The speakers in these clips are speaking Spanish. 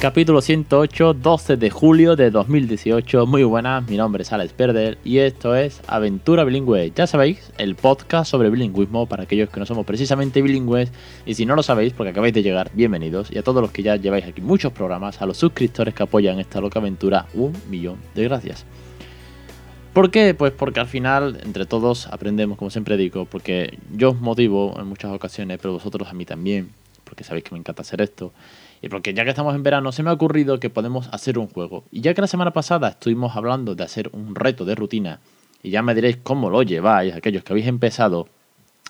Capítulo 108, 12 de julio de 2018. Muy buenas, mi nombre es Alex Perder y esto es Aventura Bilingüe. Ya sabéis, el podcast sobre bilingüismo para aquellos que no somos precisamente bilingües. Y si no lo sabéis, porque acabáis de llegar, bienvenidos. Y a todos los que ya lleváis aquí muchos programas, a los suscriptores que apoyan esta loca aventura, un millón de gracias. ¿Por qué? Pues porque al final, entre todos, aprendemos, como siempre digo, porque yo os motivo en muchas ocasiones, pero vosotros a mí también, porque sabéis que me encanta hacer esto. Y porque ya que estamos en verano, se me ha ocurrido que podemos hacer un juego. Y ya que la semana pasada estuvimos hablando de hacer un reto de rutina, y ya me diréis cómo lo lleváis, aquellos que habéis empezado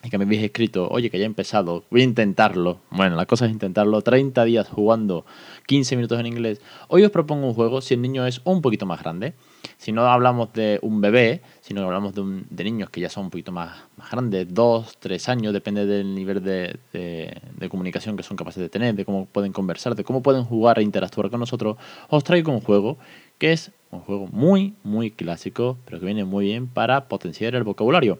y que me habéis escrito, oye, que ya he empezado, voy a intentarlo. Bueno, la cosa es intentarlo. 30 días jugando 15 minutos en inglés. Hoy os propongo un juego si el niño es un poquito más grande. Si no hablamos de un bebé, sino hablamos de, de niños que ya son un poquito más, más grandes, 2, 3 años, depende del nivel de, de, de, comunicación que son capaces de tener, de cómo pueden conversar, de cómo pueden jugar e interactuar con nosotros, os traigo un juego que es un juego muy, muy clásico, pero que viene muy bien para potenciar el vocabulario.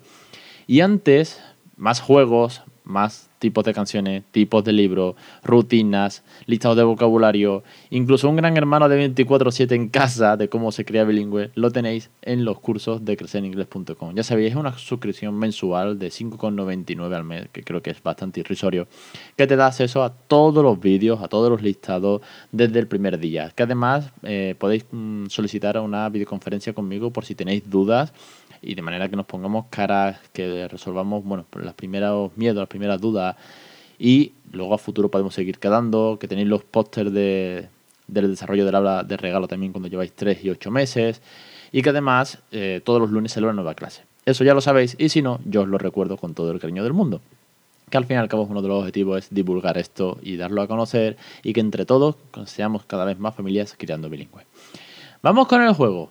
Y antes, más juegos, más tipos de canciones, tipos de libros, rutinas, listados de vocabulario, incluso un gran hermano de 24/7 en casa de cómo se crea bilingüe, lo tenéis en los cursos de crecereningles.com. Ya sabéis, es una suscripción mensual de 5,99 al mes, que creo que es bastante irrisorio, que te da acceso a todos los vídeos, a todos los listados desde el primer día. Que además eh, podéis mm, solicitar una videoconferencia conmigo por si tenéis dudas y de manera que nos pongamos caras, que resolvamos bueno, los primeros miedos, las primeras dudas y luego a futuro podemos seguir quedando, que tenéis los pósters de, del desarrollo del habla de regalo también cuando lleváis 3 y 8 meses y que además eh, todos los lunes sale una nueva clase. Eso ya lo sabéis y si no, yo os lo recuerdo con todo el cariño del mundo. Que al fin y uno de los objetivos es divulgar esto y darlo a conocer y que entre todos seamos cada vez más familias criando bilingüe. Vamos con el juego.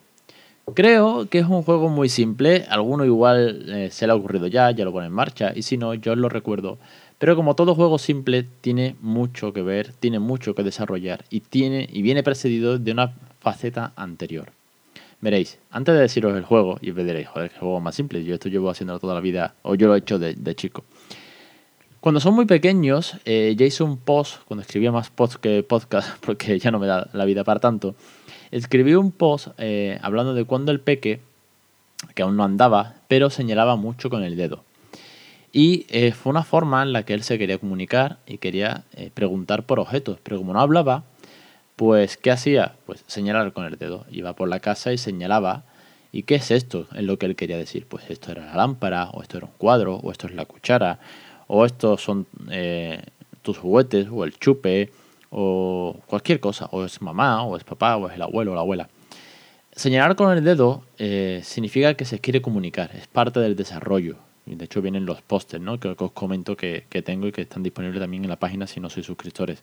Creo que es un juego muy simple, alguno igual eh, se le ha ocurrido ya, ya lo pone en marcha, y si no, yo os lo recuerdo. Pero como todo juego simple, tiene mucho que ver, tiene mucho que desarrollar y, tiene, y viene precedido de una faceta anterior. Veréis, antes de deciros el juego, y veréis, joder, qué juego más simple, yo esto llevo haciéndolo toda la vida, o yo lo he hecho de, chico. Cuando son muy pequeños, eh, un post, cuando escribía más posts que podcast, porque ya no me da la vida para tanto, escribí un post eh, hablando de cuando el peque, que aún no andaba, pero señalaba mucho con el dedo. Y eh, fue una forma en la que él se quería comunicar y quería eh, preguntar por objetos, pero como no hablaba, pues ¿qué hacía? Pues señalar con el dedo. Iba por la casa y señalaba. ¿Y qué es esto? Es lo que él quería decir. Pues esto era la lámpara, o esto era un cuadro, o esto es la cuchara, o estos son eh, tus juguetes, o el chupe, o cualquier cosa, o es mamá, o es papá, o es el abuelo o la abuela. Señalar con el dedo eh, significa que se quiere comunicar, es parte del desarrollo. De hecho vienen los pósters, ¿no? Que, que, os comento que, que, tengo y que están disponibles también en la página si no sois suscriptores.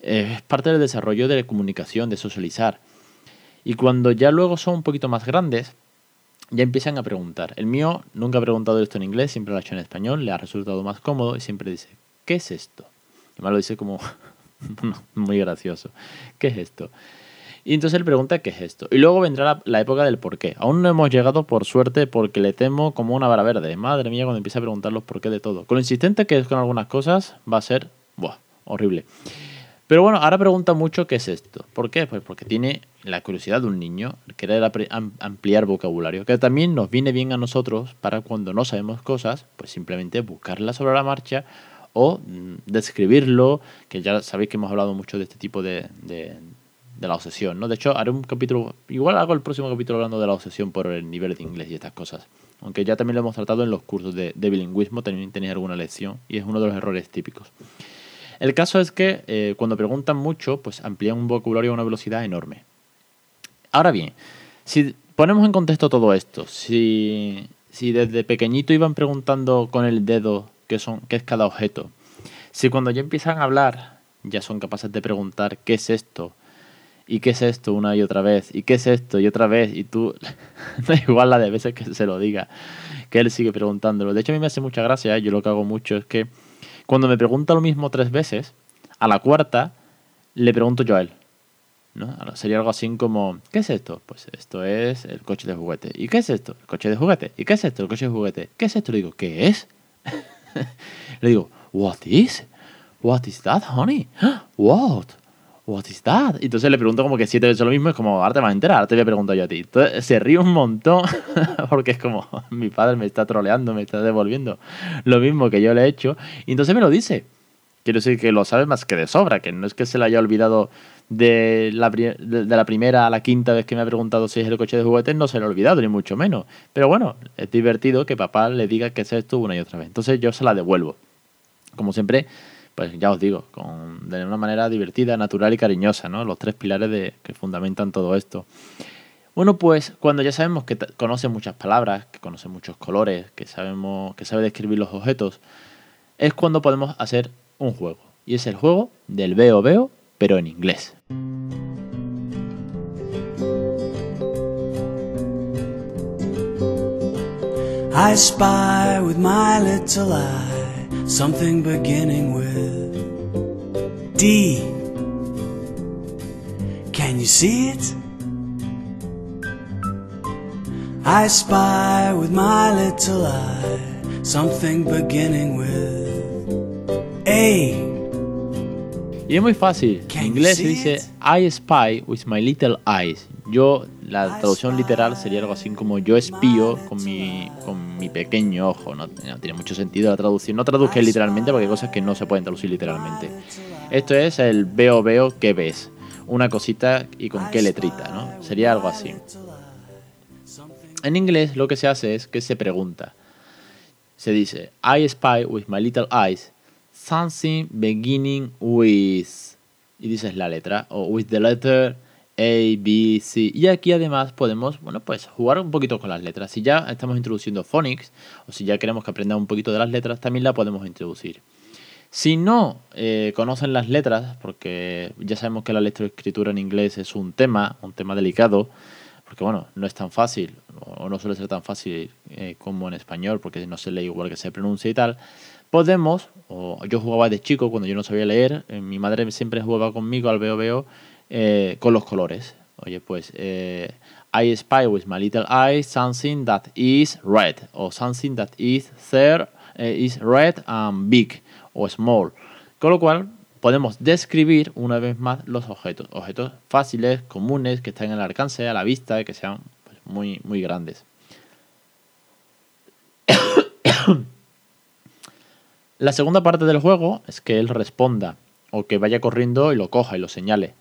Eh, es parte del desarrollo de la comunicación, de socializar. Y cuando ya luego son un poquito más grandes, ya empiezan a preguntar. El mío nunca ha preguntado esto en inglés, siempre lo ha hecho en español, le ha resultado más cómodo y siempre dice, ¿qué es esto? Y me lo dice como muy gracioso. ¿Qué es esto? Y entonces él pregunta qué es esto. Y luego vendrá la, época del por qué. Aún no hemos llegado, por suerte, porque le temo como una vara verde. Madre mía, cuando empieza a preguntar los por qué de todo. Con lo insistente que es con algunas cosas, va a ser horrible. Pero bueno, ahora pregunta mucho qué es esto. ¿Por qué? Pues porque tiene la curiosidad de un niño, querer ampliar vocabulario, que también nos viene bien a nosotros para cuando no sabemos cosas, pues simplemente buscarlas sobre la marcha o describirlo, que ya sabéis que hemos hablado mucho de este tipo de, de, de, la obsesión, ¿no? De hecho, haré un capítulo, igual hago el próximo capítulo hablando de la obsesión por el nivel de inglés y estas cosas. Aunque ya también lo hemos tratado en los cursos de, de bilingüismo, también tenéis alguna lección y es uno de los errores típicos. El caso es que eh, cuando preguntan mucho, pues amplían un vocabulario a una velocidad enorme. Ahora bien, si ponemos en contexto todo esto, si, si desde pequeñito iban preguntando con el dedo qué, son, qué es cada objeto. Si cuando ya empiezan a hablar ya son capaces de preguntar qué es esto y qué es esto una y otra vez y qué es esto y otra vez y tú da igual la de veces que se lo diga, que él sigue preguntándolo. De hecho a mí me hace mucha gracia, ¿eh? yo lo que hago mucho es que cuando me pregunta lo mismo tres veces, A la cuarta le pregunto yo a él. Sería algo así como, ¿qué es esto? Pues esto es el coche de juguete. ¿Y qué es esto? El coche de juguete. ¿Y qué es esto? El coche de juguete. ¿Qué es esto? Le digo, ¿qué es? Le digo, what is? What is that, honey? What? What is that? Y entonces le pregunto como que siete veces lo mismo, es como, ahora te vas a enterar, ahora te voy a yo a ti. Entonces se ríe un montón porque es como, mi padre me está troleando, me está devolviendo lo mismo que yo le he hecho. Y entonces me lo dice. Quiero decir que lo sabe más que de sobra, que no es que se le haya olvidado de la, de, la primera a la quinta vez que me ha preguntado si es el coche de juguetes, no se lo ha olvidado, ni mucho menos. Pero bueno, es divertido que papá le diga que es esto una y otra vez. Entonces yo se la devuelvo. Como siempre, pues ya os digo, con, de una manera divertida, natural y cariñosa, ¿no? Los tres pilares de, que fundamentan todo esto. Bueno, pues cuando ya sabemos que conoce muchas palabras, que conoce muchos colores, que sabemos que sabe describir los objetos, es cuando podemos hacer un juego. Y es el juego del veo veo, pero en inglés. I something beginning with D. Can you see it? I spy with my little eye something beginning with A. Y es muy fácil. En inglés se dice I spy with my little eyes. Yo, la traducción literal sería algo así como yo espío con mi, con mi pequeño ojo. No, tiene mucho sentido la traducción. No traduzca literalmente porque hay cosas que no se pueden traducir literalmente. Esto es el veo, veo, que ves. Una cosita y con qué letrita, ¿no? Sería algo así. En inglés lo que se hace es que se pregunta. Se dice I spy with my little eyes something beginning with. Y dices la letra, o with the letter A, B, C. Y aquí además podemos, bueno, pues jugar un poquito con las letras. Si ya estamos introduciendo phonics, o si ya queremos que aprenda un poquito de las letras, también la podemos introducir. Si no eh, conocen las letras, porque ya sabemos que la lectoescritura en inglés es un tema, un tema delicado, porque bueno, no es tan fácil, o no suele ser tan fácil eh, como en español, porque no se lee igual que se pronuncia y tal, podemos, o yo jugaba de chico cuando yo no sabía leer, eh, mi madre siempre jugaba conmigo al veo veo eh, con los colores. Oye, pues eh, I spy with my little eye something that is red o something that is there is red and big o small. Con lo cual podemos describir una vez más los objetos, objetos fáciles, comunes, que están al alcance, a la vista, que sean pues, muy, muy grandes. La segunda parte del juego es que él responda o que vaya corriendo y lo coja y lo señale.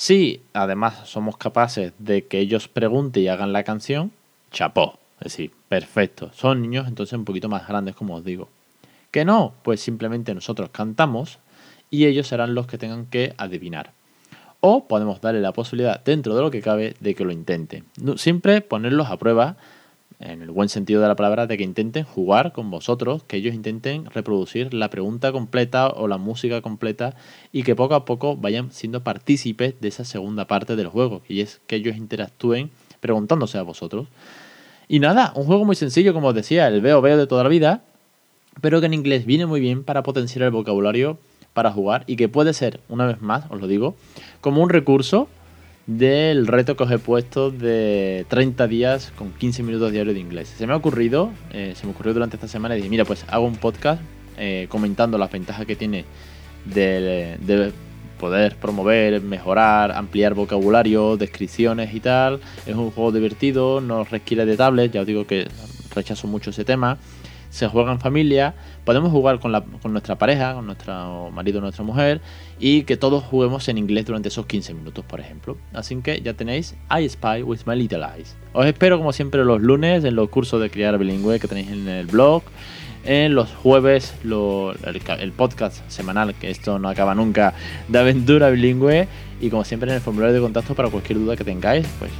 Si además somos capaces de que ellos pregunten y hagan la canción, chapó. Es decir, perfecto. Son niños entonces un poquito más grandes, como os digo. Que no, pues simplemente nosotros cantamos y ellos serán los que tengan que adivinar. O podemos darle la posibilidad, dentro de lo que cabe, de que lo intenten. Siempre ponerlos a prueba en el buen sentido de la palabra, de que intenten jugar con vosotros, que ellos intenten reproducir la pregunta completa o la música completa y que poco a poco vayan siendo partícipes de esa segunda parte del juego, y es que ellos interactúen preguntándose a vosotros. Y nada, un juego muy sencillo, como os decía, el veo veo de toda la vida, pero que en inglés viene muy bien para potenciar el vocabulario para jugar y que puede ser, una vez más, os lo digo, como un recurso del reto que os he puesto de 30 días con 15 minutos diarios de inglés. Se me ha ocurrido, eh, se me ocurrió durante esta semana y dije, mira, pues hago un podcast eh, comentando las ventajas que tiene de, poder promover, mejorar, ampliar vocabulario, descripciones y tal. Es un juego divertido, no requiere de tablet, ya os digo que rechazo mucho ese tema se juega en familia, podemos jugar con, la, con nuestra pareja, con nuestro marido o nuestra mujer, y que todos juguemos en inglés durante esos 15 minutos, por ejemplo. Así que ya tenéis I Spy with My Little Eyes. Os espero como siempre los lunes en los cursos de criar bilingüe que tenéis en el blog. En los jueves el, podcast semanal, que esto no acaba nunca, de aventura bilingüe. Y como siempre en el formulario de contacto para cualquier duda que tengáis, pues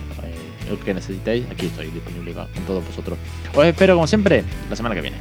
lo que necesitéis, aquí estoy disponible con todos vosotros. Os espero como siempre la semana que viene.